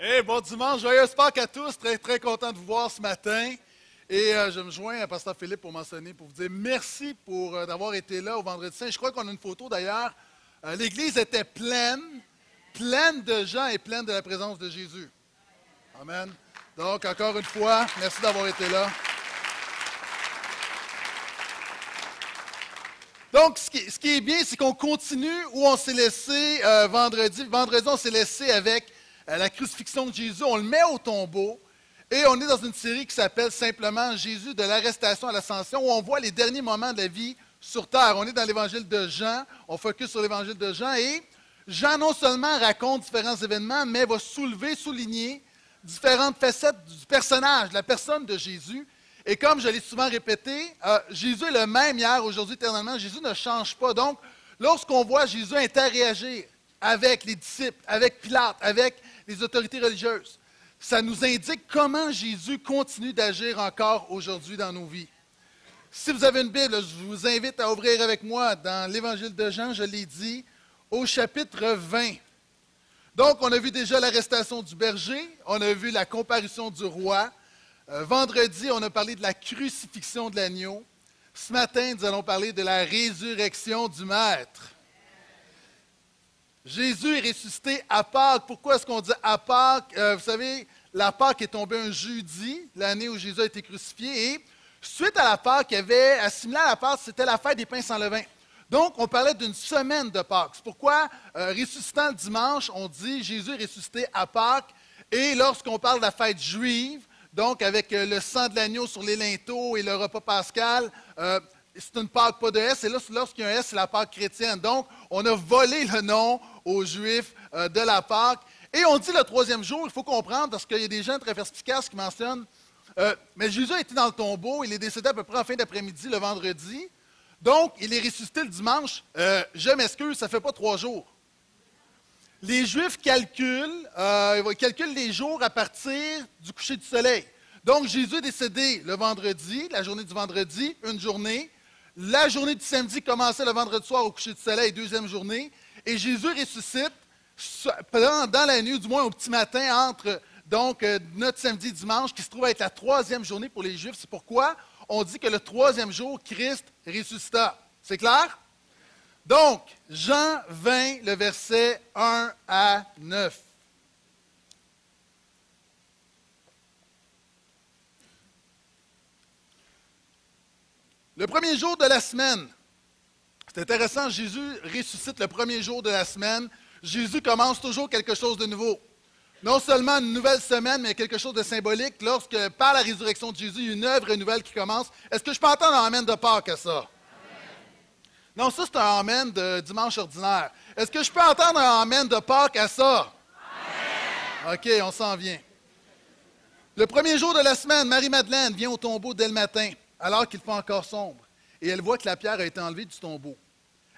Hey, bon dimanche, joyeuse Pâques à tous. Très, très content de vous voir ce matin. Et euh, je me joins à Pasteur Philippe pour mentionner, pour vous dire merci pour euh, d'avoir été là au Vendredi Saint. Je crois qu'on a une photo d'ailleurs. Euh, L'église était pleine, pleine de gens et pleine de la présence de Jésus. Amen. Donc, encore une fois, merci d'avoir été là. Donc, ce qui, ce qui est bien, c'est qu'on continue où on s'est laissé vendredi. Vendredi, on s'est laissé avec la crucifixion de Jésus. On le met au tombeau. Et on est dans une série qui s'appelle simplement Jésus de l'arrestation à l'ascension, où on voit les derniers moments de la vie sur terre. On est dans l'évangile de Jean. On focus sur l'évangile de Jean. Et Jean non seulement raconte différents événements, mais va soulever, souligner différentes facettes du personnage, de la personne de Jésus. Et comme je l'ai souvent répété, euh, Jésus est le même hier, aujourd'hui, éternellement. Jésus ne change pas. Donc, lorsqu'on voit Jésus interagir avec les disciples, avec Pilate, avec les autorités religieuses, ça nous indique comment Jésus continue d'agir encore aujourd'hui dans nos vies. Si vous avez une Bible, je vous invite à ouvrir avec moi dans l'Évangile de Jean, je l'ai dit, au chapitre 20. Donc, on a vu déjà l'arrestation du berger, on a vu la comparution du roi. Euh, vendredi, on a parlé de la crucifixion de l'agneau. Ce matin, nous allons parler de la résurrection du Maître. Jésus est ressuscité à Pâques. Pourquoi est-ce qu'on dit à Pâques? Euh, vous savez, la Pâques est tombée un jeudi, l'année où Jésus a été crucifié. Et suite à la Pâques, il y avait, assimilé à la Pâques, c'était la fête des pains sans levain. Donc, on parlait d'une semaine de Pâques. C'est pourquoi, euh, ressuscitant le dimanche, on dit Jésus est ressuscité à Pâques. Et lorsqu'on parle de la fête juive, donc avec euh, le sang de l'agneau sur les linteaux et le repas pascal, c'est une Pâque pas de S. Et là, lorsqu'il y a un S, c'est la Pâque chrétienne. Donc, on a volé le nom aux Juifs euh, de la Pâque. Et on dit le troisième jour, il faut comprendre, parce qu'il y a des gens très perspicaces qui mentionnent, euh, mais Jésus été dans le tombeau, il est décédé à peu près en fin d'après-midi, le vendredi. Donc, il est ressuscité le dimanche. Euh, je m'excuse, ça ne fait pas trois jours. Les Juifs calculent, ils calculent les jours à partir du coucher du soleil. Donc, Jésus est décédé le vendredi, la journée du vendredi, une journée. La journée du samedi commençait le vendredi soir au coucher du soleil, deuxième journée. Et Jésus ressuscite dans la nuit, du moins au petit matin, entre donc euh, notre samedi et dimanche, qui se trouve être la troisième journée pour les Juifs. C'est pourquoi on dit que le troisième jour, Christ ressuscita. C'est clair? Donc, Jean 20, le verset 1 à 9. Le premier jour de la semaine, c'est intéressant, Jésus ressuscite le premier jour de la semaine. Jésus commence toujours quelque chose de nouveau. Non seulement une nouvelle semaine, mais quelque chose de symbolique. Lorsque, par la résurrection de Jésus, une œuvre nouvelle qui commence. Est-ce que je peux entendre un Amen de Pâques à ça? Non, ça, c'est un Amen de dimanche ordinaire. Est-ce que je peux entendre un Amen de Pâques à ça? OK, on s'en vient. Le premier jour de la semaine, Marie-Madeleine vient au tombeau dès le matin, alors qu'il fait encore sombre, et elle voit que la pierre a été enlevée du tombeau.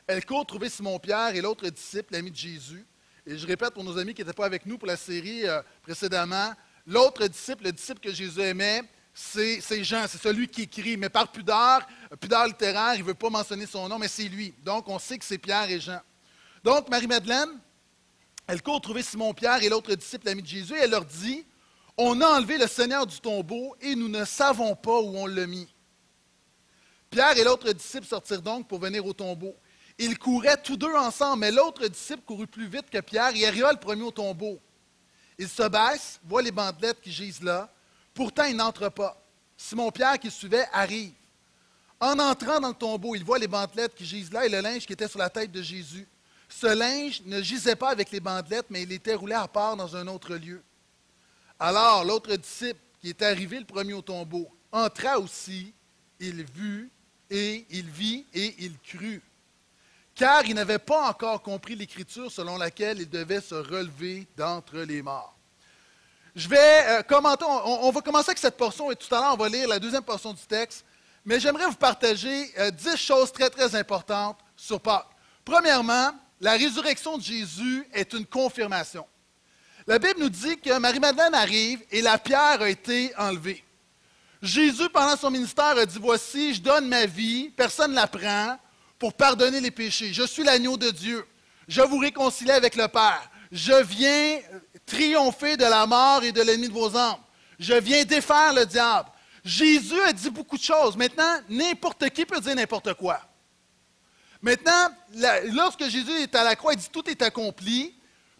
Elle court trouver Simon-Pierre et l'autre disciple, l'ami de Jésus. Et je répète pour nos amis qui n'étaient pas avec nous pour la série euh, précédemment, l'autre disciple, le disciple que Jésus aimait, c'est Jean, c'est celui qui écrit, mais par pudeur, pudeur littéraire, il ne veut pas mentionner son nom, mais c'est lui. Donc, on sait que c'est Pierre et Jean. Donc, Marie-Madeleine, elle court trouver Simon-Pierre et l'autre disciple, l'ami de Jésus, et elle leur dit, on a enlevé le Seigneur du tombeau et nous ne savons pas où on l'a mis. Pierre et l'autre disciple sortirent donc pour venir au tombeau. Ils couraient tous deux ensemble, mais l'autre disciple courut plus vite que Pierre et arriva le premier au tombeau. Il se baisse, voit les bandelettes qui gisent là. Pourtant, il n'entre pas. Simon-Pierre, qui suivait, arrive. En entrant dans le tombeau, il voit les bandelettes qui gisent là et le linge qui était sur la tête de Jésus. Ce linge ne gisait pas avec les bandelettes, mais il était roulé à part dans un autre lieu. Alors, l'autre disciple, qui était arrivé le premier au tombeau, entra aussi, il vit et il vit et il crut car il n'avait pas encore compris l'Écriture selon laquelle il devait se relever d'entre les morts. Je vais euh, commenter, on, va commencer avec cette portion et tout à l'heure, on va lire la deuxième portion du texte, mais j'aimerais vous partager euh, dix choses très, très importantes sur Pâques. Premièrement, la résurrection de Jésus est une confirmation. La Bible nous dit que Marie-Madeleine arrive et la pierre a été enlevée. Jésus, pendant son ministère, a dit, voici, je donne ma vie, personne ne la prend, pour pardonner les péchés. Je suis l'agneau de Dieu. Je vous réconcilie avec le Père. Je viens triompher de la mort et de l'ennemi de vos âmes. Je viens défaire le diable. Jésus a dit beaucoup de choses. Maintenant, n'importe qui peut dire n'importe quoi. Maintenant, lorsque Jésus est à la croix, il dit tout est accompli.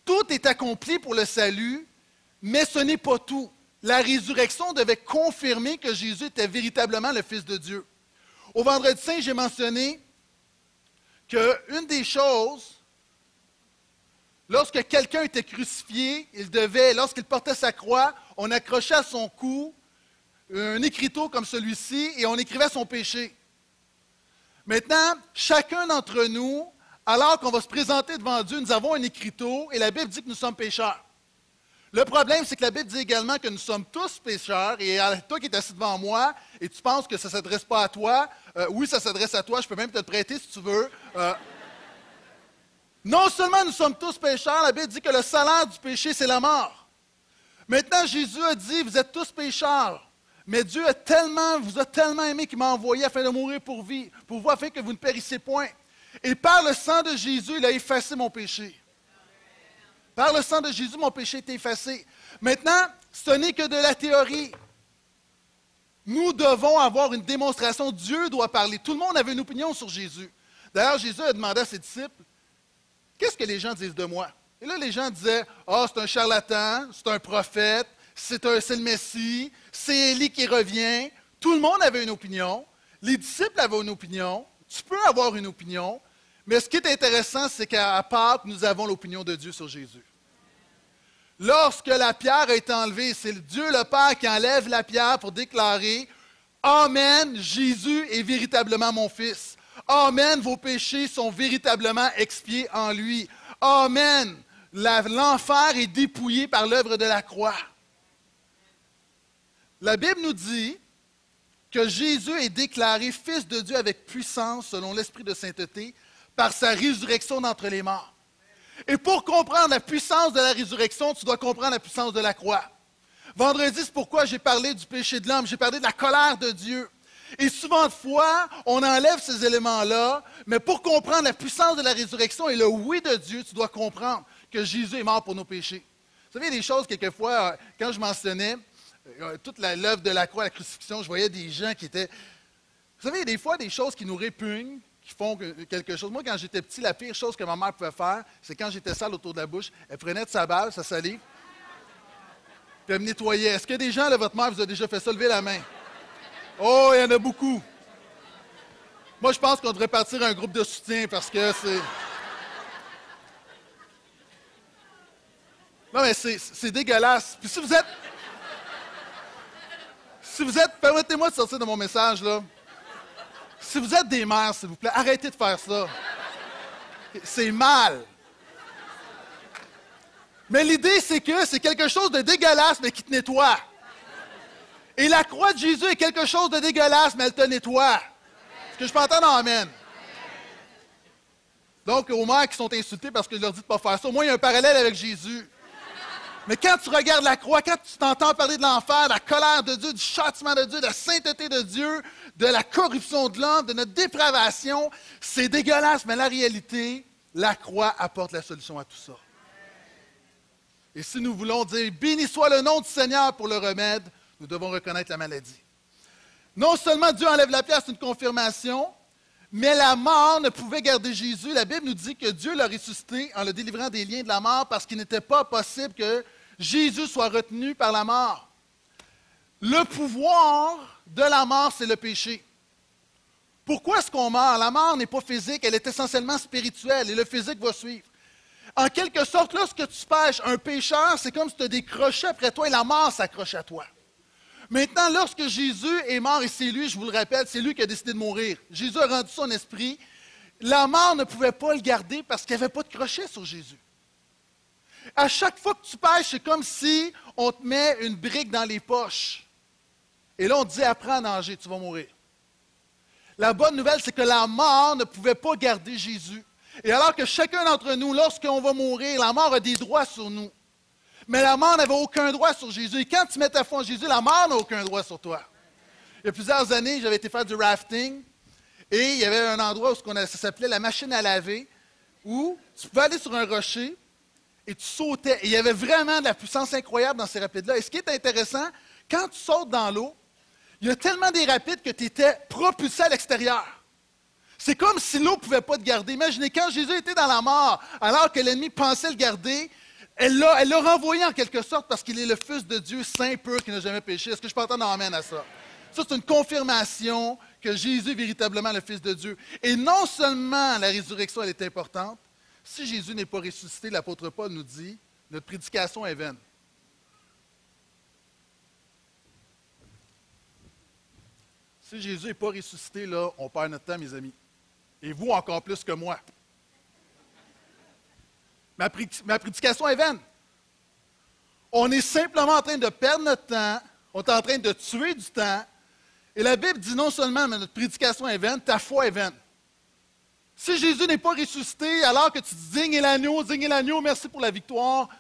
Tout est accompli pour le salut, mais ce n'est pas tout. La résurrection devait confirmer que Jésus était véritablement le Fils de Dieu. Au vendredi saint, j'ai mentionné qu'une des choses, lorsque quelqu'un était crucifié, il devait, lorsqu'il portait sa croix, on accrochait à son cou un écriteau comme celui-ci et on écrivait son péché. Maintenant, chacun d'entre nous, alors qu'on va se présenter devant Dieu, nous avons un écriteau et la Bible dit que nous sommes pécheurs. Le problème, c'est que la Bible dit également que nous sommes tous pécheurs, et toi qui es assis devant moi, et tu penses que ça ne s'adresse pas à toi, euh, oui, ça s'adresse à toi, je peux même te le prêter si tu veux. Euh, non seulement nous sommes tous pécheurs, la Bible dit que le salaire du péché, c'est la mort. Maintenant, Jésus a dit, vous êtes tous pécheurs, mais Dieu a tellement, vous a tellement aimé qu'il m'a envoyé afin de mourir pour, vie, pour vous, afin que vous ne périssez point. Et par le sang de Jésus, il a effacé mon péché. Par le sang de Jésus, mon péché est effacé. Maintenant, ce n'est que de la théorie. Nous devons avoir une démonstration. Dieu doit parler. Tout le monde avait une opinion sur Jésus. D'ailleurs, Jésus a demandé à ses disciples, qu'est-ce que les gens disent de moi? Et là, les gens disaient, ah, oh, c'est un charlatan, c'est un prophète, c'est le Messie, c'est Élie qui revient. Tout le monde avait une opinion. Les disciples avaient une opinion. Tu peux avoir une opinion. Mais ce qui est intéressant, c'est qu'à Pâques, nous avons l'opinion de Dieu sur Jésus. Lorsque la pierre a été enlevée, c'est Dieu le Père qui enlève la pierre pour déclarer Amen, Jésus est véritablement mon Fils. Amen, vos péchés sont véritablement expiés en lui. Amen, l'enfer est dépouillé par l'œuvre de la croix. La Bible nous dit que Jésus est déclaré Fils de Dieu avec puissance selon l'Esprit de sainteté par sa résurrection d'entre les morts. Et pour comprendre la puissance de la résurrection, tu dois comprendre la puissance de la croix. Vendredi, c'est pourquoi j'ai parlé du péché de l'homme, j'ai parlé de la colère de Dieu. Et souvent de fois, on enlève ces éléments-là, mais pour comprendre la puissance de la résurrection et le oui de Dieu, tu dois comprendre que Jésus est mort pour nos péchés. Vous savez, des choses, quelquefois, euh, quand je mentionnais euh, toute l'œuvre de la croix, la crucifixion, je voyais des gens qui étaient... Vous savez, des fois, des choses qui nous répugnent, qui font quelque chose. Moi, quand j'étais petit, la pire chose que ma mère pouvait faire, c'est quand j'étais sale autour de la bouche, elle prenait de sa balle, sa salive, puis elle me nettoyait. Est-ce que des gens, là, votre mère vous a déjà fait ça? Levez la main? Oh, il y en a beaucoup. Moi, je pense qu'on devrait partir un groupe de soutien parce que c'est. Non, mais c'est dégueulasse. Puis si vous êtes. Si vous êtes. Permettez-moi de sortir de mon message, là. Si vous êtes des mères, s'il vous plaît, arrêtez de faire ça. C'est mal. Mais l'idée, c'est que c'est quelque chose de dégueulasse, mais qui te nettoie. Et la croix de Jésus est quelque chose de dégueulasse, mais elle te nettoie. Est-ce que je peux entendre? Amen? Donc, aux mères qui sont insultées parce que je leur dis de ne pas faire ça, au moins il y a un parallèle avec Jésus. Mais quand tu regardes la croix, quand tu t'entends parler de l'enfer, de la colère de Dieu, du châtiment de Dieu, de la sainteté de Dieu, de la corruption de l'homme, de notre dépravation, c'est dégueulasse, mais la réalité, la croix apporte la solution à tout ça. Et si nous voulons dire béni soit le nom du Seigneur pour le remède, nous devons reconnaître la maladie. Non seulement Dieu enlève la pierre, c'est une confirmation, mais la mort ne pouvait garder Jésus. La Bible nous dit que Dieu l'a ressuscité en le délivrant des liens de la mort parce qu'il n'était pas possible que Jésus soit retenu par la mort. Le pouvoir de la mort, c'est le péché. Pourquoi est-ce qu'on meurt? La mort n'est pas physique, elle est essentiellement spirituelle et le physique va suivre. En quelque sorte, lorsque tu pêches un pécheur, c'est comme si tu te décrochais après toi et la mort s'accroche à toi. Maintenant, lorsque Jésus est mort, et c'est lui, je vous le rappelle, c'est lui qui a décidé de mourir. Jésus a rendu son esprit. La mort ne pouvait pas le garder parce qu'il n'y avait pas de crochet sur Jésus. À chaque fois que tu pêches, c'est comme si on te met une brique dans les poches. Et là, on te dit, apprends à nager, tu vas mourir. La bonne nouvelle, c'est que la mort ne pouvait pas garder Jésus. Et alors que chacun d'entre nous, lorsqu'on va mourir, la mort a des droits sur nous. Mais la mort n'avait aucun droit sur Jésus. Et quand tu mets ta foi en Jésus, la mort n'a aucun droit sur toi. Il y a plusieurs années, j'avais été faire du rafting et il y avait un endroit où ça s'appelait la machine à laver, où tu pouvais aller sur un rocher et tu sautais. Et il y avait vraiment de la puissance incroyable dans ces rapides-là. Et ce qui est intéressant, quand tu sautes dans l'eau, il y a tellement des rapides que tu étais propulsé à l'extérieur. C'est comme si l'eau ne pouvait pas te garder. Imaginez, quand Jésus était dans la mort, alors que l'ennemi pensait le garder, elle l'a renvoyé en quelque sorte parce qu'il est le Fils de Dieu saint pur qui n'a jamais péché. Est-ce que je peux entendre amène à ça? Ça, c'est une confirmation que Jésus est véritablement le Fils de Dieu. Et non seulement la résurrection, elle est importante, si Jésus n'est pas ressuscité, l'apôtre Paul nous dit, notre prédication est vaine. Si Jésus n'est pas ressuscité, là, on perd notre temps, mes amis. Et vous encore plus que moi. Ma, prédication est vaine. On est simplement en train de perdre notre temps, on est en train de tuer du temps. Et la Bible dit non seulement que notre prédication est vaine, ta foi est vaine. Si Jésus n'est pas ressuscité, alors que tu dignes l'agneau, dignes l'agneau, merci pour la victoire,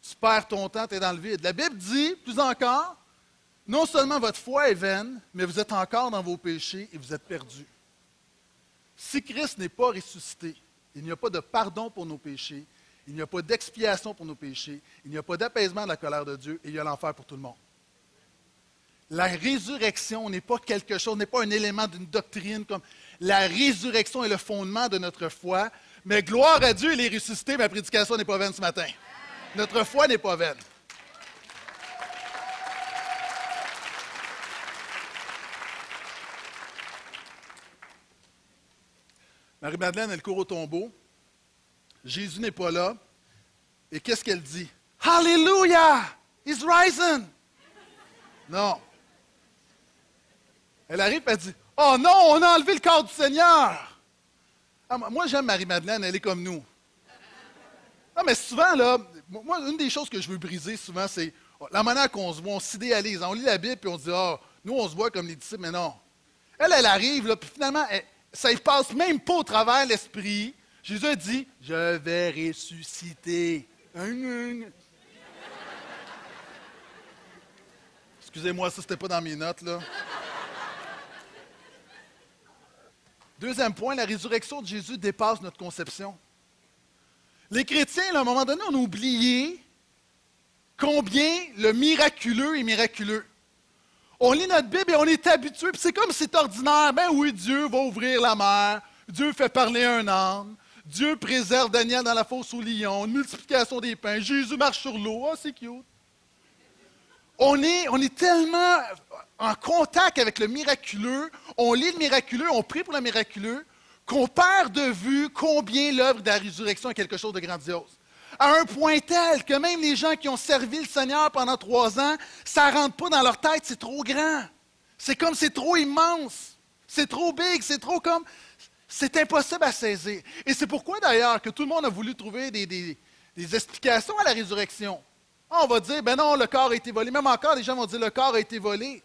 tu perds ton temps, tu es dans le vide. La Bible dit, plus encore, non seulement votre foi est vaine, mais vous êtes encore dans vos péchés et vous êtes perdus. Si Christ n'est pas ressuscité, il n'y a pas de pardon pour nos péchés, il n'y a pas d'expiation pour nos péchés, il n'y a pas d'apaisement de la colère de Dieu et il y a l'enfer pour tout le monde. La résurrection n'est pas quelque chose, n'est pas un élément d'une doctrine comme la résurrection est le fondement de notre foi. Mais gloire à Dieu, il est ressuscité, ma prédication n'est pas vaine ce matin. Notre foi n'est pas vaine. Marie-Madeleine, elle court au tombeau. Jésus n'est pas là. Et qu'est-ce qu'elle dit? Hallelujah! He's risen! Non. Elle arrive et elle dit Oh non, on a enlevé le corps du Seigneur! Ah, moi, j'aime Marie-Madeleine, elle est comme nous. Non, mais souvent, là, moi, une des choses que je veux briser souvent, c'est la manière qu'on se voit, on s'idéalise. On lit la Bible et on se dit Ah, nous, on se voit comme les disciples, mais non. Elle, elle arrive, là, puis finalement, elle, ça ne passe même pas au travers l'esprit. Jésus a dit, je vais ressusciter. Excusez-moi, ça, ce n'était pas dans mes notes, là. Deuxième point, la résurrection de Jésus dépasse notre conception. Les chrétiens, à un moment donné, ont oublié combien le miraculeux est miraculeux. On lit notre Bible et on est habitué, puis c'est comme c'est ordinaire. Ben oui, Dieu va ouvrir la mer, Dieu fait parler un âne, Dieu préserve Daniel dans la fosse au lion, une multiplication des pains, Jésus marche sur l'eau, oh, c'est cute. On est, on est tellement en contact avec le miraculeux, on lit le miraculeux, on prie pour le miraculeux, qu'on perd de vue combien l'œuvre de la résurrection est quelque chose de grandiose à un point tel que même les gens qui ont servi le Seigneur pendant trois ans, ça ne rentre pas dans leur tête, c'est trop grand. C'est comme c'est trop immense. C'est trop big, c'est trop comme. C'est impossible à saisir. Et c'est pourquoi d'ailleurs que tout le monde a voulu trouver des, explications à la résurrection. On va dire, ben non, le corps a été volé. Même encore, les gens vont dire, le corps a été volé.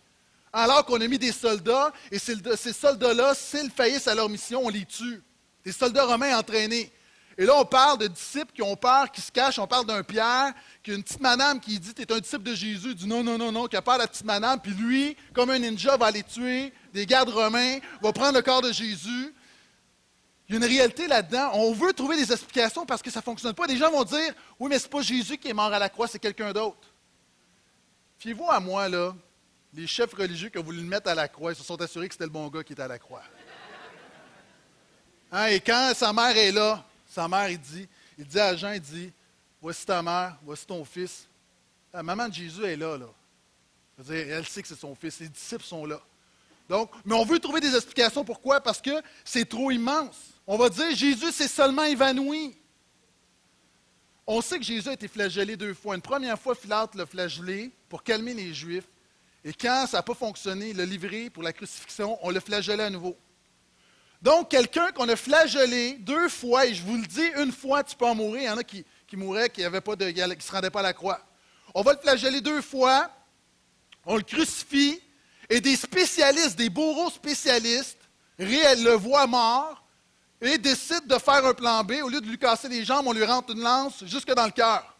Alors qu'on a mis des soldats, et ces soldats-là, s'ils faillissent à leur mission, on les tue. Des soldats romains entraînés. Et là, on parle de disciples qui ont peur, qui se cachent. On parle d'un Pierre, qui a une petite madame qui dit Tu es un disciple de Jésus. Dit Non, non, non, non, qui a peur de la petite madame. Puis lui, comme un ninja, va aller tuer des gardes romains, va prendre le corps de Jésus. Il y a une réalité là-dedans. On veut trouver des explications parce que ça ne fonctionne pas. Des gens vont dire Oui, mais ce n'est pas Jésus qui est mort à la croix, c'est quelqu'un d'autre. Fiez-vous à moi, là, les chefs religieux qui ont voulu le mettre à la croix, ils se sont assurés que c'était le bon gars qui était à la croix. Hein, et quand sa mère est là, sa mère, il dit, il dit à Jean, il dit, voici ta mère, voici ton fils. La maman de Jésus est là, là. elle sait que c'est son fils, ses disciples sont là. Donc, mais on veut trouver des explications. Pourquoi? Parce que c'est trop immense. On va dire, Jésus s'est seulement évanoui. On sait que Jésus a été flagellé deux fois. Une première fois, Pilate l'a flagellé pour calmer les Juifs. Et quand ça n'a pas fonctionné, il l'a livré pour la crucifixion, on l'a flagellé à nouveau. Donc, quelqu'un qu'on a flagellé deux fois, et je vous le dis, une fois, tu peux en mourir. Il y en a qui, mouraient, qui ne se rendaient pas à la croix. On va le flageller deux fois, on le crucifie, et des spécialistes, des bourreaux spécialistes, le voient mort et décident de faire un plan B. Au lieu de lui casser les jambes, on lui rentre une lance jusque dans le cœur.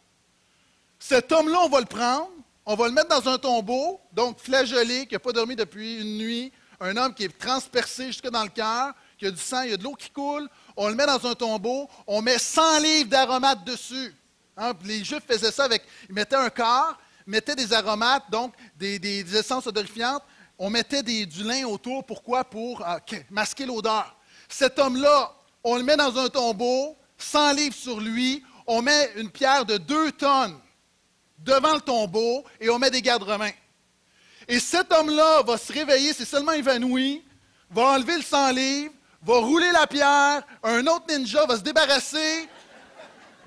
Cet homme-là, on va le prendre, on va le mettre dans un tombeau, donc flagellé, qui n'a pas dormi depuis une nuit, un homme qui est transpercé jusque dans le cœur, qu'il y a du sang, il y a de l'eau qui coule, on le met dans un tombeau, on met 100 livres d'aromates dessus. Hein, les Juifs faisaient ça avec, ils mettaient un corps, mettaient des aromates, donc des, essences odorifiantes, on mettait du lin autour. Pourquoi? Pour euh, masquer l'odeur. Cet homme-là, on le met dans un tombeau, 100 livres sur lui, on met une pierre de 2 tonnes devant le tombeau et on met des gardes-romains. Et cet homme-là va se réveiller, c'est seulement évanoui, va enlever le 100 livres, va rouler la pierre, un autre ninja va se débarrasser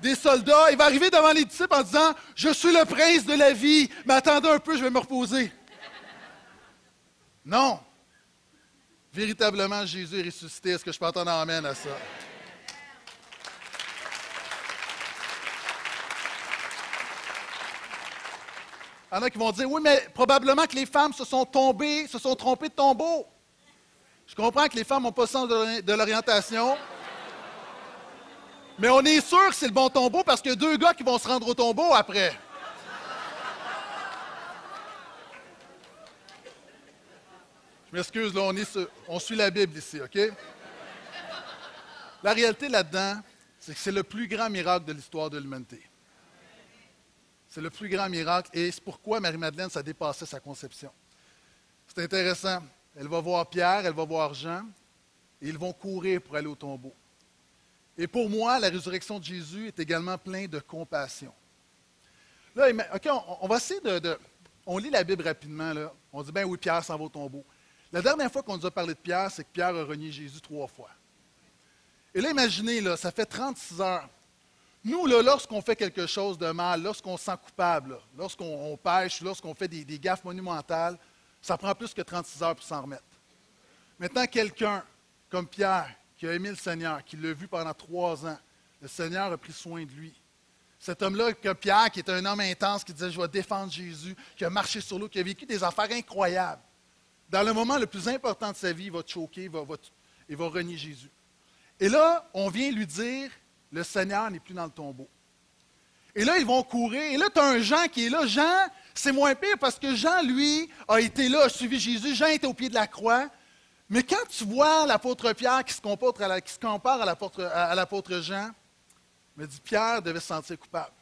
des soldats, il va arriver devant les disciples en disant Je suis le prince de la vie, mais attendez un peu, je vais me reposer. Non. Véritablement, Jésus est ressuscité. Est-ce que je peux entendre amène à ça? Il y en a qui vont dire, oui, mais probablement que les femmes se sont tombées, se sont trompées de tombeau. Je comprends que les femmes n'ont pas le sens de l'orientation. Mais on est sûr que c'est le bon tombeau parce qu'il y a deux gars qui vont se rendre au tombeau après. Je m'excuse, là, on, on suit la Bible ici, OK? La réalité là-dedans, c'est que c'est le plus grand miracle de l'histoire de l'humanité. C'est le plus grand miracle et c'est pourquoi Marie-Madeleine, ça dépassait sa conception. C'est intéressant. Elle va voir Pierre, elle va voir Jean, et ils vont courir pour aller au tombeau. Et pour moi, la résurrection de Jésus est également pleine de compassion. Là, OK, on, va essayer de, On lit la Bible rapidement, là. On dit, ben oui, Pierre s'en va au tombeau. La dernière fois qu'on nous a parlé de Pierre, c'est que Pierre a renié Jésus trois fois. Et là, imaginez, ça fait 36 heures. Nous, lorsqu'on fait quelque chose de mal, lorsqu'on se sent coupable, lorsqu'on pêche, lorsqu'on fait des, gaffes monumentales, ça prend plus que 36 heures pour s'en remettre. Maintenant, quelqu'un comme Pierre, qui a aimé le Seigneur, qui l'a vu pendant trois ans, le Seigneur a pris soin de lui. Cet homme-là, comme Pierre, qui est un homme intense, qui disait Je vais défendre Jésus, qui a marché sur l'eau, qui a vécu des affaires incroyables. Dans le moment le plus important de sa vie, il va te choquer, il va, renier Jésus. Et là, on vient lui dire, le Seigneur n'est plus dans le tombeau. Et là, ils vont courir. Et là, tu as un Jean qui est là. Jean, c'est moins pire parce que Jean, lui, a été là, a suivi Jésus. Jean était au pied de la croix. Mais quand tu vois l'apôtre Pierre qui se, compare à l'apôtre Jean, me dit Pierre devait se sentir coupable.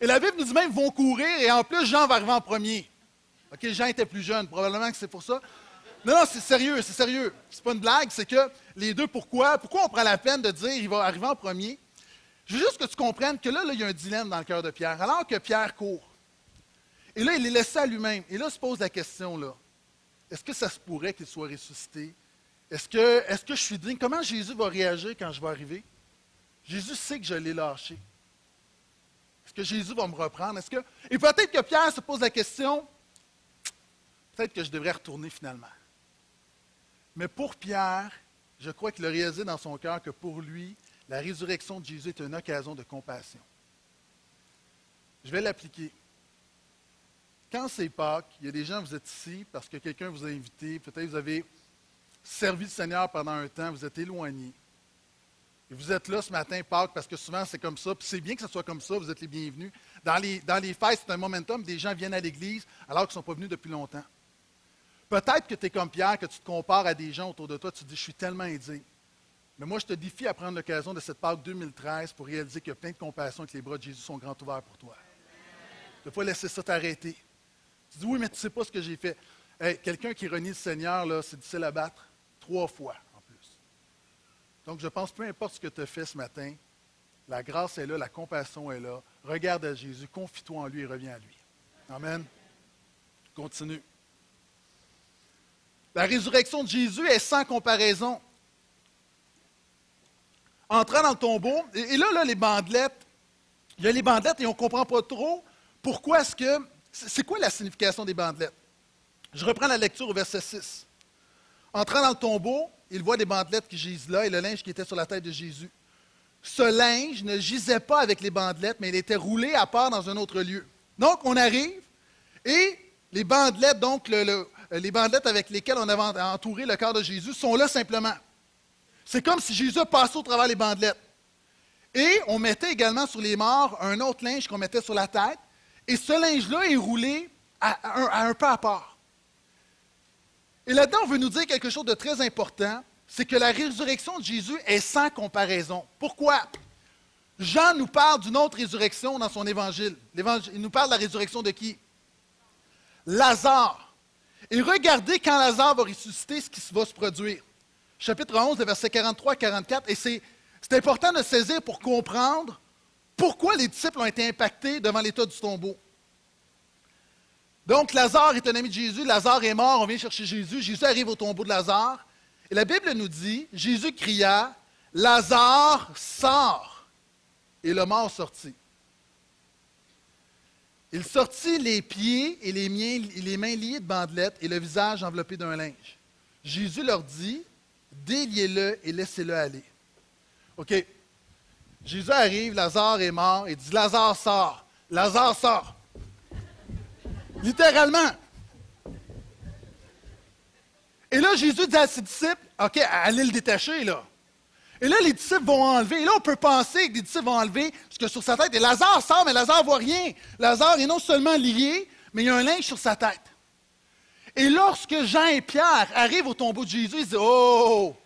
Et la Bible nous dit même vont courir et en plus, Jean va arriver en premier. OK, Jean était plus jeune, probablement que c'est pour ça. Non, non, c'est sérieux, c'est sérieux. C'est pas une blague, c'est que les deux, pourquoi? Pourquoi on prend la peine de dire il va arriver en premier? Je veux juste que tu comprennes que là, il y a un dilemme dans le cœur de Pierre. Alors que Pierre court, et là, il est laissé à lui-même. Et là, se pose la question, là, est-ce que ça se pourrait qu'il soit ressuscité? Est-ce que, est que je suis digne? Comment Jésus va réagir quand je vais arriver? Jésus sait que je l'ai lâché. Est-ce que Jésus va me reprendre? Est-ce que... Et peut-être que Pierre se pose la question, peut-être que je devrais retourner finalement. Mais pour Pierre, je crois qu'il a réalisé dans son cœur que pour lui, la résurrection de Jésus est une occasion de compassion. Je vais l'appliquer. Quand c'est Pâques, il y a des gens, vous êtes ici parce que quelqu'un vous a invité, peut-être vous avez servi le Seigneur pendant un temps, vous êtes éloigné. Et vous êtes là ce matin, Pâques, parce que souvent c'est comme ça, puis c'est bien que ce soit comme ça, vous êtes les bienvenus. Dans les, dans les fêtes, c'est un momentum, des gens viennent à l'Église alors qu'ils ne sont pas venus depuis longtemps. Peut-être que tu es comme Pierre, que tu te compares à des gens autour de toi, tu te dis, je suis tellement indigne. Mais moi, je te défie à prendre l'occasion de cette Pâque 2013 pour réaliser qu'il y a plein de compassion et que les bras de Jésus sont grands ouverts pour toi. Tu ne pas laisser ça t'arrêter. Tu dis, oui, mais tu ne sais pas ce que j'ai fait. Quelqu'un qui renie le Seigneur, c'est difficile à battre trois fois en plus. Donc, je pense, peu importe ce que tu as fait ce matin, la grâce est là, la compassion est là. Regarde à Jésus, confie-toi en lui et reviens à lui. Amen. Continue. La résurrection de Jésus est sans comparaison. Entrant dans le tombeau, et, là, les bandelettes, il y a les bandelettes et on ne comprend pas trop pourquoi est-ce que. C'est quoi la signification des bandelettes? Je reprends la lecture au verset 6. Entrant dans le tombeau, il voit des bandelettes qui gisent là et le linge qui était sur la tête de Jésus. Ce linge ne gisait pas avec les bandelettes, mais il était roulé à part dans un autre lieu. Donc, on arrive et les bandelettes, donc le, les bandelettes avec lesquelles on avait entouré le corps de Jésus sont là simplement. C'est comme si Jésus passait au travers les bandelettes. Et on mettait également sur les morts un autre linge qu'on mettait sur la tête. Et ce linge-là est roulé à, un pas à part. Et là-dedans, on veut nous dire quelque chose de très important, c'est que la résurrection de Jésus est sans comparaison. Pourquoi? Jean nous parle d'une autre résurrection dans son évangile. Il nous parle de la résurrection de qui? Lazare. Et regardez quand Lazare va ressusciter ce qui va se produire. Chapitre 11, versets 43 à 44. Et c'est important de saisir pour comprendre pourquoi les disciples ont été impactés devant l'état du tombeau. Donc, Lazare est un ami de Jésus. Lazare est mort. On vient chercher Jésus. Jésus arrive au tombeau de Lazare. Et la Bible nous dit Jésus cria Lazare, sort. Et le mort sortit. Il sortit les pieds et les, mains liés de bandelettes et le visage enveloppé d'un linge. Jésus leur dit Déliez-le et laissez-le aller. OK. Jésus arrive, Lazare est mort, et dit Lazare sort. Lazare sort. Littéralement. Et là, Jésus dit à ses disciples OK, allez le détacher, là. Et là, les disciples vont enlever. Et là, on peut penser que les disciples vont enlever ce que sur sa tête. Et Lazare sort, mais Lazare ne voit rien. Lazare est non seulement lié, mais il y a un linge sur sa tête. Et lorsque Jean et Pierre arrivent au tombeau de Jésus, ils disent Oh,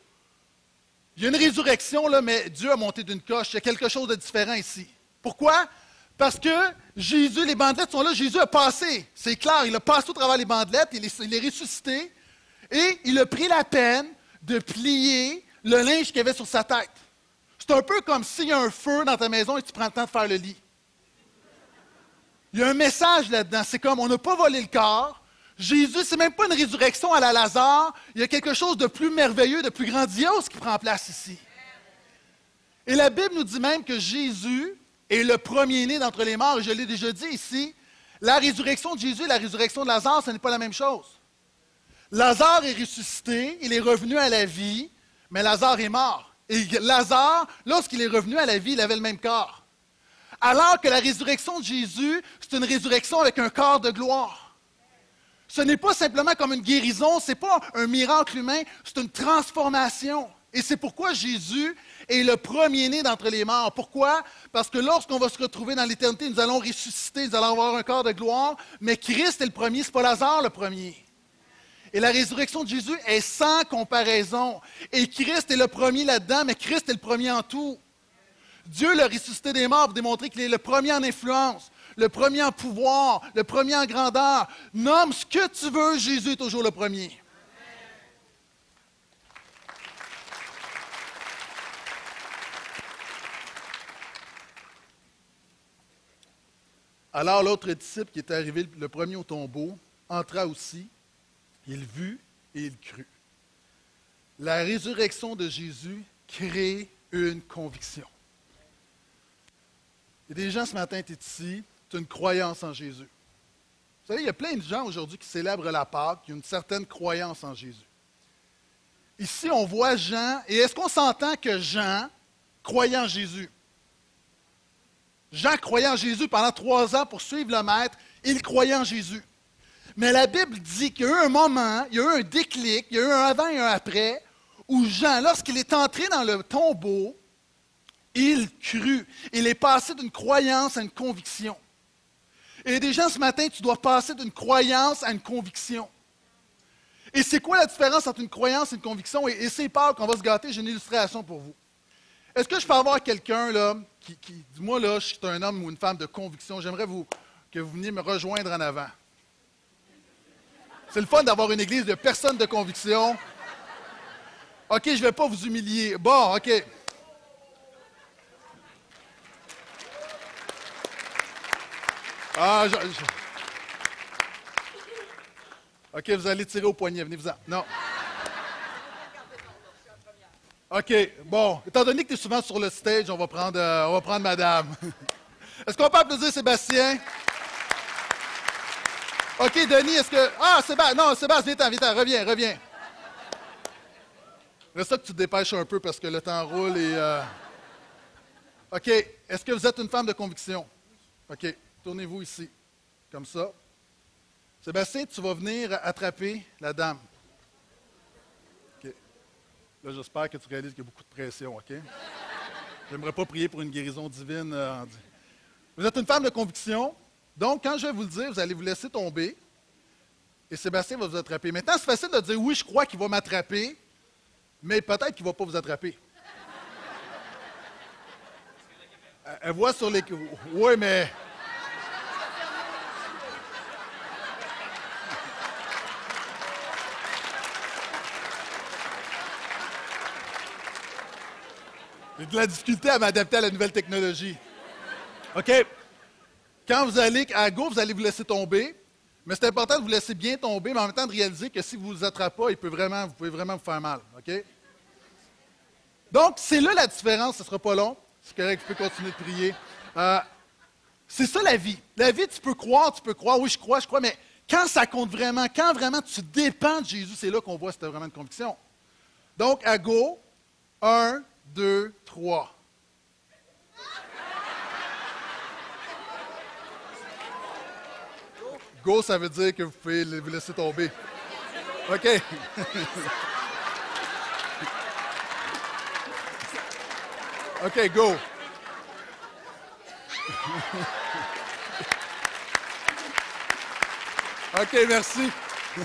il y a une résurrection, là, mais Dieu a monté d'une coche. Il y a quelque chose de différent ici. Pourquoi? Parce que Jésus, les bandelettes sont là, Jésus a passé. C'est clair, il a passé au travers les bandelettes, il il est ressuscité. Et il a pris la peine de plier le linge qu'il avait sur sa tête. C'est un peu comme s'il y a un feu dans ta maison et tu prends le temps de faire le lit. Il y a un message là-dedans. C'est comme on n'a pas volé le corps. Jésus, c'est même pas une résurrection à la Lazare. Il y a quelque chose de plus merveilleux, de plus grandiose qui prend place ici. Et la Bible nous dit même que Jésus est le premier-né d'entre les morts. Et je l'ai déjà dit ici. La résurrection de Jésus et la résurrection de Lazare, ce n'est pas la même chose. Lazare est ressuscité, il est revenu à la vie, mais Lazare est mort. Et Lazare, lorsqu'il est revenu à la vie, il avait le même corps. Alors que la résurrection de Jésus, c'est une résurrection avec un corps de gloire. Ce n'est pas simplement comme une guérison, ce n'est pas un miracle humain, c'est une transformation. Et c'est pourquoi Jésus est le premier-né d'entre les morts. Pourquoi? Parce que lorsqu'on va se retrouver dans l'éternité, nous allons ressusciter, nous allons avoir un corps de gloire, mais Christ est le premier, ce n'est pas Lazare le premier. Et la résurrection de Jésus est sans comparaison. Et Christ est le premier là-dedans, mais Christ est le premier en tout. Dieu l'a ressuscité des morts pour démontrer qu'il est le premier en influence, le premier en pouvoir, le premier en grandeur. Nomme ce que tu veux, Jésus est toujours le premier. Alors l'autre disciple qui était arrivé le premier au tombeau entra aussi il vit et il crut. La résurrection de Jésus crée une conviction. Il y a des gens ce matin, tu es ici, tu une croyance en Jésus. Vous savez, il y a plein de gens aujourd'hui qui célèbrent la Pâque, qui ont une certaine croyance en Jésus. Ici, on voit Jean, et est-ce qu'on s'entend que Jean croyait en Jésus? Jean croyait en Jésus pendant trois ans pour suivre le Maître, il croyait en Jésus. Mais la Bible dit qu'il y a eu un moment, il y a eu un déclic, il y a eu un avant et un après, où Jean, lorsqu'il est entré dans le tombeau, il crut. Il est passé d'une croyance à une conviction. Et gens ce matin, tu dois passer d'une croyance à une conviction. Et c'est quoi la différence entre une croyance et une conviction? Et, c'est pas qu'on va se gâter, j'ai une illustration pour vous. Est-ce que je peux avoir quelqu'un là, qui, qui dis-moi là, je suis un homme ou une femme de conviction, j'aimerais que vous veniez me rejoindre en avant. C'est le fun d'avoir une église de personnes de conviction. OK, je ne vais pas vous humilier. Bon, OK. Ah, OK, vous allez tirer au poignet. Venez-vous-en. Non. OK, bon. Étant donné que tu es souvent sur le stage, on va prendre, euh, on va prendre madame. Est-ce qu'on peut applaudir Sébastien? OK, Denis, est-ce que. Ah, Sébastien, non, Sébastien, viens-t'en, viens-t'en, reviens, reviens. Reste que tu te dépêches un peu parce que le temps roule et. Euh, OK, est-ce que vous êtes une femme de conviction? OK, tournez-vous ici, comme ça. Sébastien, tu vas venir attraper la dame. OK. Là, j'espère que tu réalises qu'il y a beaucoup de pression, OK? J'aimerais pas prier pour une guérison divine. Euh, vous êtes une femme de conviction? Donc, quand je vais vous le dire, vous allez vous laisser tomber et Sébastien va vous attraper. Maintenant, c'est facile de dire oui, je crois qu'il va m'attraper, mais peut-être qu'il ne va pas vous attraper. Elle voit sur les. Oui, mais. J'ai de la difficulté à m'adapter à la nouvelle technologie. OK? Quand vous allez à Go, vous allez vous laisser tomber. Mais c'est important de vous laisser bien tomber, mais en même temps de réaliser que si vous ne vous attrapez pas, il peut vraiment, vous pouvez vraiment vous faire mal. OK? Donc, c'est là la différence. Ce ne sera pas long. C'est correct, vous pouvez continuer de prier. Euh, c'est ça la vie. La vie, tu peux croire, tu peux croire, oui, je crois, je crois, mais quand ça compte vraiment, quand vraiment tu dépends de Jésus, c'est là qu'on voit si tu as vraiment une conviction. Donc, à Go, un, 2, 3. Go, ça veut dire que vous pouvez vous laisser tomber. OK. OK, go. OK, merci.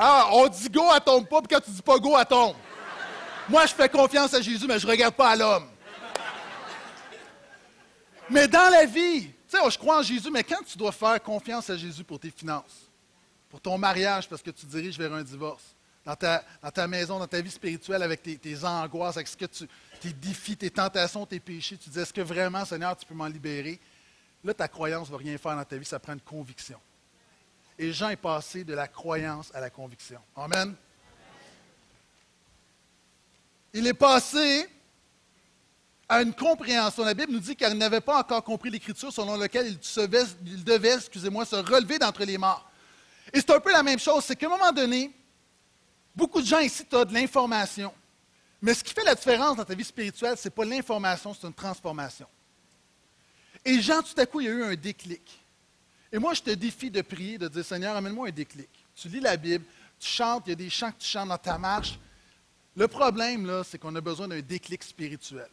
Ah, on dit go, elle tombe pas, puis quand tu dis pas go, elle tombe. Moi, je fais confiance à Jésus, mais je regarde pas à l'homme. Mais dans la vie, tu sais, je crois en Jésus, mais quand tu dois faire confiance à Jésus pour tes finances, pour ton mariage, parce que tu diriges vers un divorce, dans ta, maison, dans ta vie spirituelle, avec tes, angoisses, avec ce que tu, tes défis, tes tentations, tes péchés, tu dis, est-ce que vraiment, Seigneur, tu peux m'en libérer? Là, ta croyance ne va rien faire dans ta vie, ça prend une conviction. Et Jean est passé de la croyance à la conviction. Amen. Il est passé à une compréhension. La Bible nous dit qu'il n'avait pas encore compris l'Écriture selon laquelle il, il devait excusez-moi, se relever d'entre les morts. Et c'est un peu la même chose, c'est qu'à un moment donné, beaucoup de gens ici, tu as de l'information. Mais ce qui fait la différence dans ta vie spirituelle, ce n'est pas l'information, c'est une transformation. Et Jean, tout à coup, il y a eu un déclic. Et moi, je te défie de prier, de dire Seigneur, amène-moi un déclic. Tu lis la Bible, tu chantes, il y a des chants que tu chantes dans ta marche. Le problème, là, c'est qu'on a besoin d'un déclic spirituel.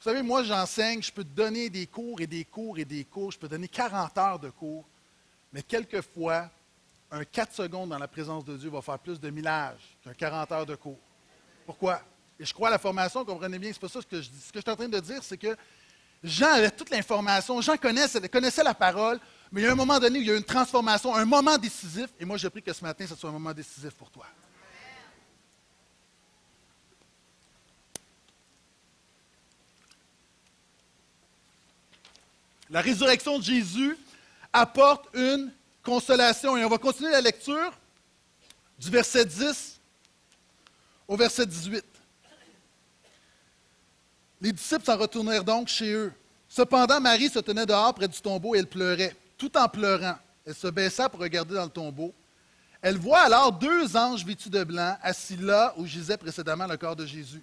Vous savez, moi, j'enseigne, je peux donner des cours et des cours et des cours, je peux donner 40 heures de cours, mais quelquefois, un 4 secondes dans la présence de Dieu va faire plus de millage qu'un 40 heures de cours. Pourquoi? Et je crois à la formation, comprenez bien, c'est pas ça ce que je dis. Ce que je suis en train de dire, c'est que Jean avait toute l'information, Jean connaissait, connaissait, la parole, mais il y a un moment donné où il y a eu une transformation, un moment décisif, et moi je prie que ce matin, ce soit un moment décisif pour toi. La résurrection de Jésus apporte une consolation. Et on va continuer la lecture du verset 10 au verset 18. Les disciples s'en retournèrent donc chez eux. Cependant, Marie se tenait dehors près du tombeau et elle pleurait. Tout en pleurant, elle se baissa pour regarder dans le tombeau. Elle voit alors deux anges vêtus de blanc assis là où gisait précédemment le corps de Jésus,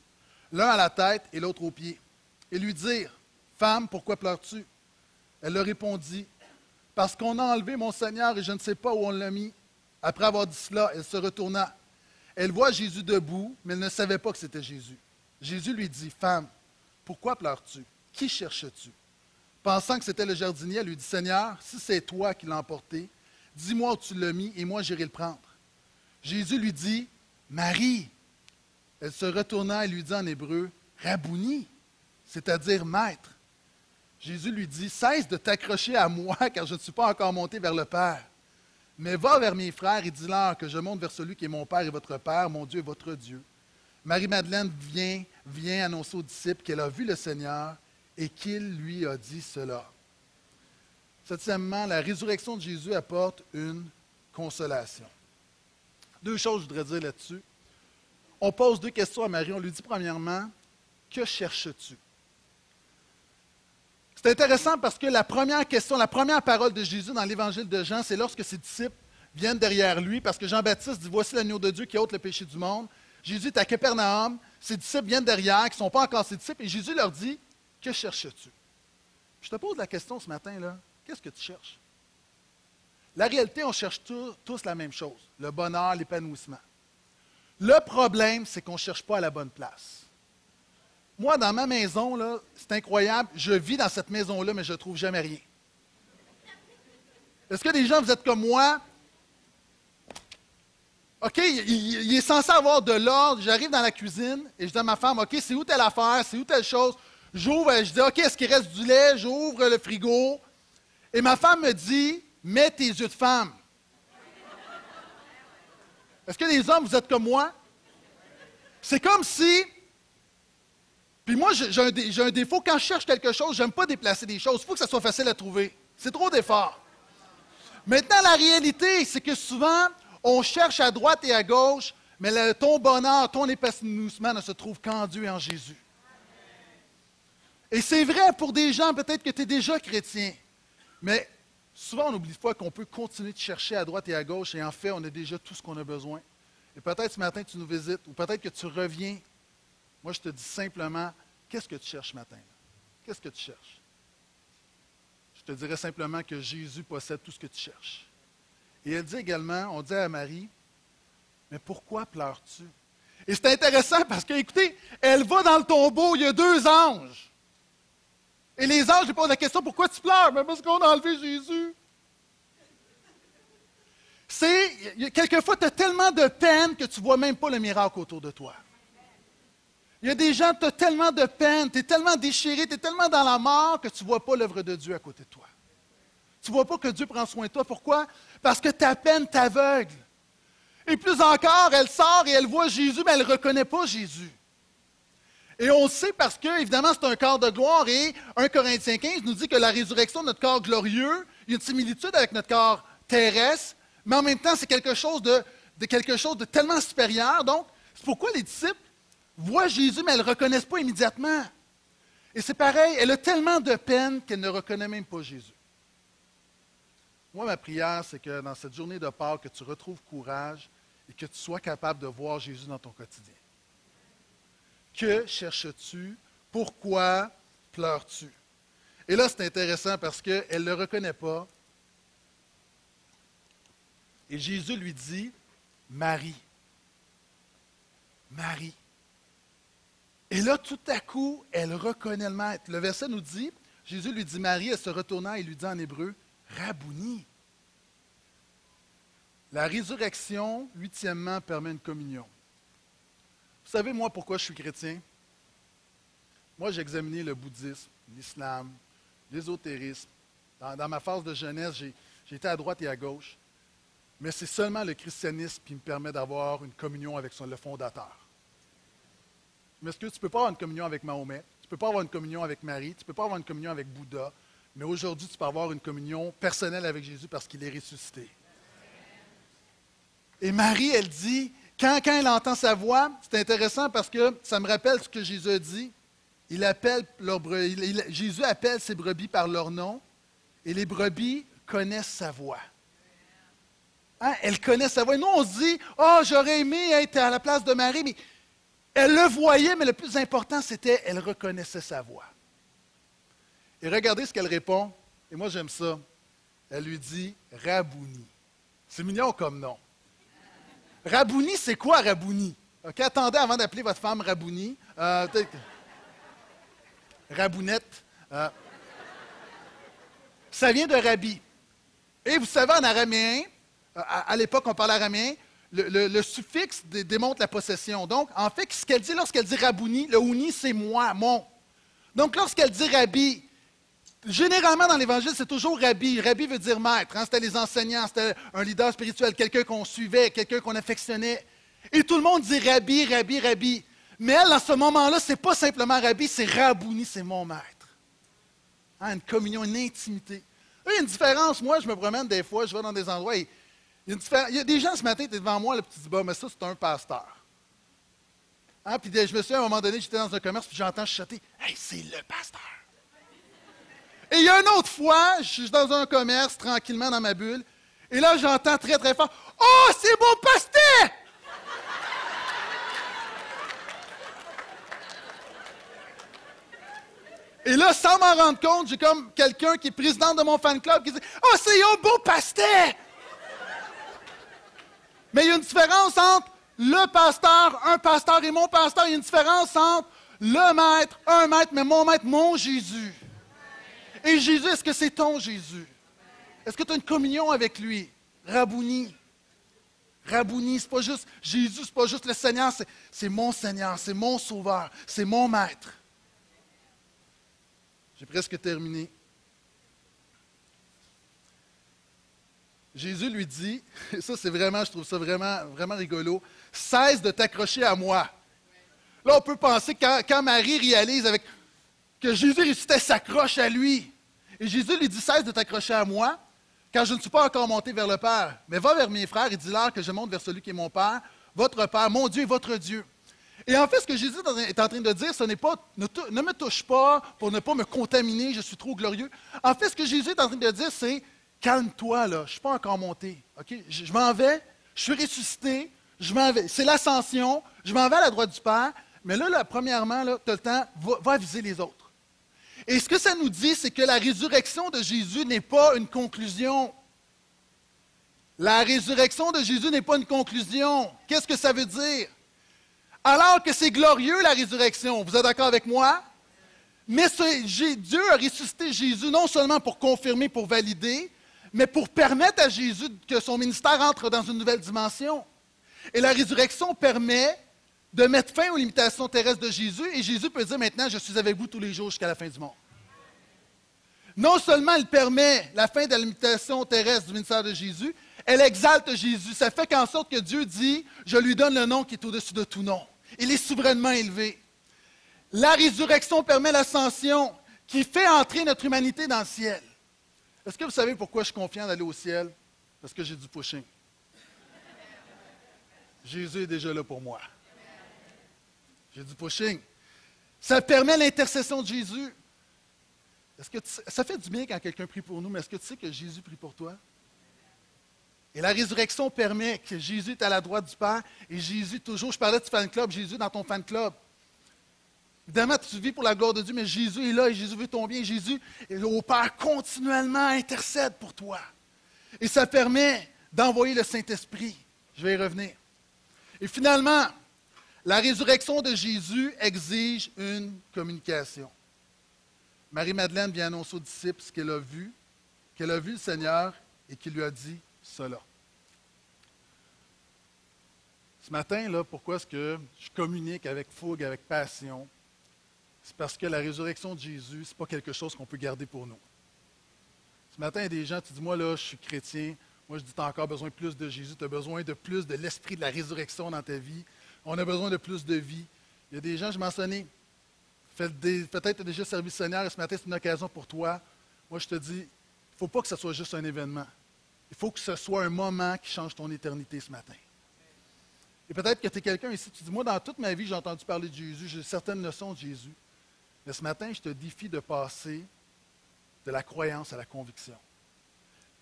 l'un à la tête et l'autre aux pieds, et lui dirent Femme, pourquoi pleures-tu? Elle leur répondit Parce qu'on a enlevé mon Seigneur et je ne sais pas où on l'a mis. Après avoir dit cela, elle se retourna. Elle voit Jésus debout, mais elle ne savait pas que c'était Jésus. Jésus lui dit Femme, pourquoi pleures-tu? Qui cherches-tu? Pensant que c'était le jardinier, elle lui dit Seigneur, si c'est toi qui l'as emporté, dis-moi où tu l'as mis et moi j'irai le prendre. Jésus lui dit Marie. Elle se retourna et lui dit en hébreu Rabouni, c'est-à-dire maître. Jésus lui dit Cesse de t'accrocher à moi, car je ne suis pas encore monté vers le Père. Mais va vers mes frères et dis-leur que je monte vers celui qui est mon Père et votre Père, mon Dieu et votre Dieu. Marie-Madeleine vient, vient annoncer aux disciples qu'elle a vu le Seigneur et qu'il lui a dit cela. Septièmement, la résurrection de Jésus apporte une consolation. Deux choses je voudrais dire là-dessus. On pose deux questions à Marie. On lui dit premièrement, que cherches-tu? C'est intéressant parce que la première question, la première parole de Jésus dans l'évangile de Jean, c'est lorsque ses disciples viennent derrière lui, parce que Jean-Baptiste dit Voici l'agneau de Dieu qui ôte le péché du monde. Jésus est à Capernaum, ses disciples viennent derrière, qui ne sont pas encore ses disciples, et Jésus leur dit Que cherches-tu? Je te pose la question ce matin, là qu'est-ce que tu cherches? La réalité, on cherche tous, la même chose le bonheur, l'épanouissement. Le problème, c'est qu'on ne cherche pas à la bonne place. Moi, dans ma maison, c'est incroyable. Je vis dans cette maison-là, mais je ne trouve jamais rien. Est-ce que des gens, vous êtes comme moi? OK, il, est censé avoir de l'ordre. J'arrive dans la cuisine et je dis à ma femme, OK, c'est où telle affaire, c'est où telle chose? J'ouvre, je dis, OK, est-ce qu'il reste du lait? J'ouvre le frigo. Et ma femme me dit, mets tes yeux de femme. Est-ce que les hommes, vous êtes comme moi? C'est comme si. Puis moi, j'ai un, défaut. Quand je cherche quelque chose, j'aime pas déplacer des choses. Il faut que ça soit facile à trouver. C'est trop d'efforts. Maintenant, la réalité, c'est que souvent, on cherche à droite et à gauche, mais ton bonheur, ton épanouissement ne se trouve qu'en Dieu et en Jésus. Et c'est vrai pour des gens, peut-être que tu es déjà chrétien, mais souvent on oublie fois qu'on peut continuer de chercher à droite et à gauche, et en fait, on a déjà tout ce qu'on a besoin. Et peut-être ce matin, tu nous visites, ou peut-être que tu reviens. Moi, je te dis simplement, qu'est-ce que tu cherches ce matin? Qu'est-ce que tu cherches? Je te dirais simplement que Jésus possède tout ce que tu cherches. Et elle dit également, on dit à Marie, mais pourquoi pleures-tu? Et c'est intéressant parce que, écoutez, elle va dans le tombeau, il y a deux anges. Et les anges lui posent la question, pourquoi tu pleures? Mais parce qu'on a enlevé Jésus. C'est, quelquefois, tu as tellement de peine que tu ne vois même pas le miracle autour de toi. Il y a des gens, tu as tellement de peine, tu es tellement déchiré, tu es tellement dans la mort que tu ne vois pas l'œuvre de Dieu à côté de toi. Tu ne vois pas que Dieu prend soin de toi. Pourquoi? Parce que ta peine t'aveugle. Et plus encore, elle sort et elle voit Jésus, mais elle ne reconnaît pas Jésus. Et on sait parce que, évidemment, c'est un corps de gloire et 1 Corinthiens 15 nous dit que la résurrection de notre corps glorieux, il y a une similitude avec notre corps terrestre, mais en même temps, c'est quelque chose de, quelque chose de tellement supérieur. Donc, c'est pourquoi les disciples voient Jésus, mais elles ne le reconnaissent pas immédiatement. Et c'est pareil, elle a tellement de peine qu'elle ne reconnaît même pas Jésus. Moi, ma prière, c'est que dans cette journée de Pâques, que tu retrouves courage et que tu sois capable de voir Jésus dans ton quotidien. Que cherches-tu? Pourquoi pleures-tu? Et là, c'est intéressant parce qu'elle ne le reconnaît pas. Et Jésus lui dit, Marie. Marie. Et là, tout à coup, elle reconnaît le maître. Le verset nous dit, Jésus lui dit Marie, elle se retourna et lui dit en hébreu, Rabouni. La résurrection, huitièmement, permet une communion. Vous savez, moi, pourquoi je suis chrétien? Moi, j'ai examiné le bouddhisme, l'islam, l'ésotérisme. Dans, ma phase de jeunesse, j'ai été à droite et à gauche. Mais c'est seulement le christianisme qui me permet d'avoir une communion avec son, le fondateur. Mais est-ce que tu ne peux pas avoir une communion avec Mahomet? Tu ne peux pas avoir une communion avec Marie? Tu ne peux pas avoir une communion avec Bouddha? Mais aujourd'hui, tu peux avoir une communion personnelle avec Jésus parce qu'il est ressuscité. Et Marie, elle dit, quand, quand elle entend sa voix, c'est intéressant parce que ça me rappelle ce que Jésus a dit. Il appelle Jésus appelle ses brebis par leur nom et les brebis connaissent sa voix. Hein? Elle connaît sa voix. Nous, on se dit, oh, j'aurais aimé être à la place de Marie, mais elle le voyait, mais le plus important, c'était elle reconnaissait sa voix. Et regardez ce qu'elle répond. Et moi, j'aime ça. Elle lui dit Rabouni. C'est mignon comme nom. Rabouni, c'est quoi Rabouni? OK, attendez avant d'appeler votre femme Rabouni. Euh, Rabounette. Euh, ça vient de Rabbi. Et vous savez, en araméen, euh, à, l'époque, on parlait araméen, le, suffixe démontre la possession. Donc, en fait, ce qu'elle dit lorsqu'elle dit Rabouni, le Ouni, c'est moi, mon. Donc, lorsqu'elle dit Rabbi, Généralement, dans l'Évangile, c'est toujours rabbi. Rabbi veut dire maître. Hein. C'était les enseignants, c'était un leader spirituel, quelqu'un qu'on suivait, quelqu'un qu'on affectionnait. Et tout le monde dit rabbi, rabbi, rabbi. Mais elle, à ce moment-là, ce n'est pas simplement rabbi, c'est rabouni, c'est mon maître. Hein, une communion, une intimité. Il y a une différence. Moi, je me promène des fois, je vais dans des endroits et il y a, des gens ce matin, tu es devant moi, le petit tu bah, mais ça, c'est un pasteur. Hein, puis je me suis à un moment donné, j'étais dans un commerce, puis j'entends chuchoter Hey, c'est le pasteur. Et il y a une autre fois, je suis dans un commerce tranquillement dans ma bulle, et là j'entends très très fort Oh, c'est mon pasteur! Et là, sans m'en rendre compte, j'ai comme quelqu'un qui est président de mon fan club qui dit Oh, c'est un beau pasteur! Mais il y a une différence entre le pasteur, un pasteur et mon pasteur. Il y a une différence entre le maître, un maître, mais mon maître, mon Jésus. Et Jésus, est-ce que c'est ton Jésus? Est-ce que tu as une communion avec lui? Rabouni. Rabouni, c'est pas juste Jésus, c'est pas juste le Seigneur, c'est mon Seigneur, c'est mon Sauveur, c'est mon Maître. J'ai presque terminé. Jésus lui dit, et ça c'est vraiment, je trouve ça vraiment, vraiment rigolo, cesse de t'accrocher à moi. Là, on peut penser quand, quand Marie réalise avec, que Jésus ressuscitait s'accroche à lui. Et Jésus lui dit, cesse de t'accrocher à moi, car je ne suis pas encore monté vers le Père. Mais va vers mes frères et dis-leur que je monte vers celui qui est mon Père, votre Père, mon Dieu et votre Dieu. Et en fait, ce que Jésus est en train de dire, ce n'est pas ne, me touche pas pour ne pas me contaminer, je suis trop glorieux. En fait, ce que Jésus est en train de dire, c'est calme-toi, là, je ne suis pas encore monté. Je, m'en vais, je suis ressuscité, je m'en vais. C'est l'ascension, je m'en vais à la droite du Père. Mais là, premièrement, tu as le temps, va, va aviser les autres. Et ce que ça nous dit, c'est que la résurrection de Jésus n'est pas une conclusion. La résurrection de Jésus n'est pas une conclusion. Qu'est-ce que ça veut dire? Alors que c'est glorieux la résurrection, vous êtes d'accord avec moi? Mais Dieu a ressuscité Jésus non seulement pour confirmer, pour valider, mais pour permettre à Jésus que son ministère entre dans une nouvelle dimension. Et la résurrection permet de mettre fin aux limitations terrestres de Jésus, et Jésus peut dire maintenant, je suis avec vous tous les jours jusqu'à la fin du monde. Non seulement elle permet la fin de la limitation terrestre du ministère de Jésus, elle exalte Jésus. Ça fait qu'en sorte que Dieu dit, je lui donne le nom qui est au-dessus de tout nom. Il est souverainement élevé. La résurrection permet l'ascension qui fait entrer notre humanité dans le ciel. Est-ce que vous savez pourquoi je suis confiant d'aller au ciel? Parce que j'ai du pushing. Jésus est déjà là pour moi. J'ai du pushing. Ça permet l'intercession de Jésus. Est-ce que ça fait du bien quand quelqu'un prie pour nous, mais est-ce que tu sais que Jésus prie pour toi? Et la résurrection permet que Jésus est à la droite du Père et Jésus toujours, je parlais du fan club, Jésus dans ton fan club. Évidemment, tu vis pour la gloire de Dieu, mais Jésus est là et Jésus veut ton bien. Jésus, au Père, continuellement intercède pour toi. Et ça permet d'envoyer le Saint-Esprit. Je vais y revenir. Et finalement, la résurrection de Jésus exige une communication. Marie-Madeleine vient annoncer aux disciples ce qu'elle a vu, qu'elle a vu le Seigneur et qu'il lui a dit cela. Ce matin, là, pourquoi est-ce que je communique avec fougue, avec passion? C'est parce que la résurrection de Jésus, ce n'est pas quelque chose qu'on peut garder pour nous. Ce matin, il y a des gens, tu dis, moi, là, je suis chrétien, moi, je dis, tu as encore besoin de plus de Jésus, tu as besoin de plus de l'esprit de la résurrection dans ta vie. On a besoin de plus de vie. Il y a des gens, je mentionnais, peut-être déjà servi Seigneur et ce matin, c'est une occasion pour toi. Moi, je te dis, il ne faut pas que ce soit juste un événement. Il faut que ce soit un moment qui change ton éternité ce matin. Et peut-être que tu es quelqu'un ici, tu dis, moi, dans toute ma vie, j'ai entendu parler de Jésus, j'ai certaines notions de Jésus. Mais ce matin, je te défie de passer de la croyance à la conviction.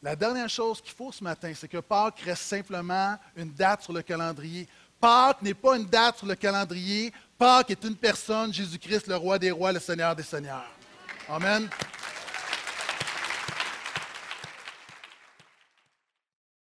La dernière chose qu'il faut ce matin, c'est que Pâques reste simplement une date sur le calendrier. Pâques n'est pas une date sur le calendrier. Pâques est une personne, Jésus-Christ, le roi des rois, le Seigneur des seigneurs. Amen.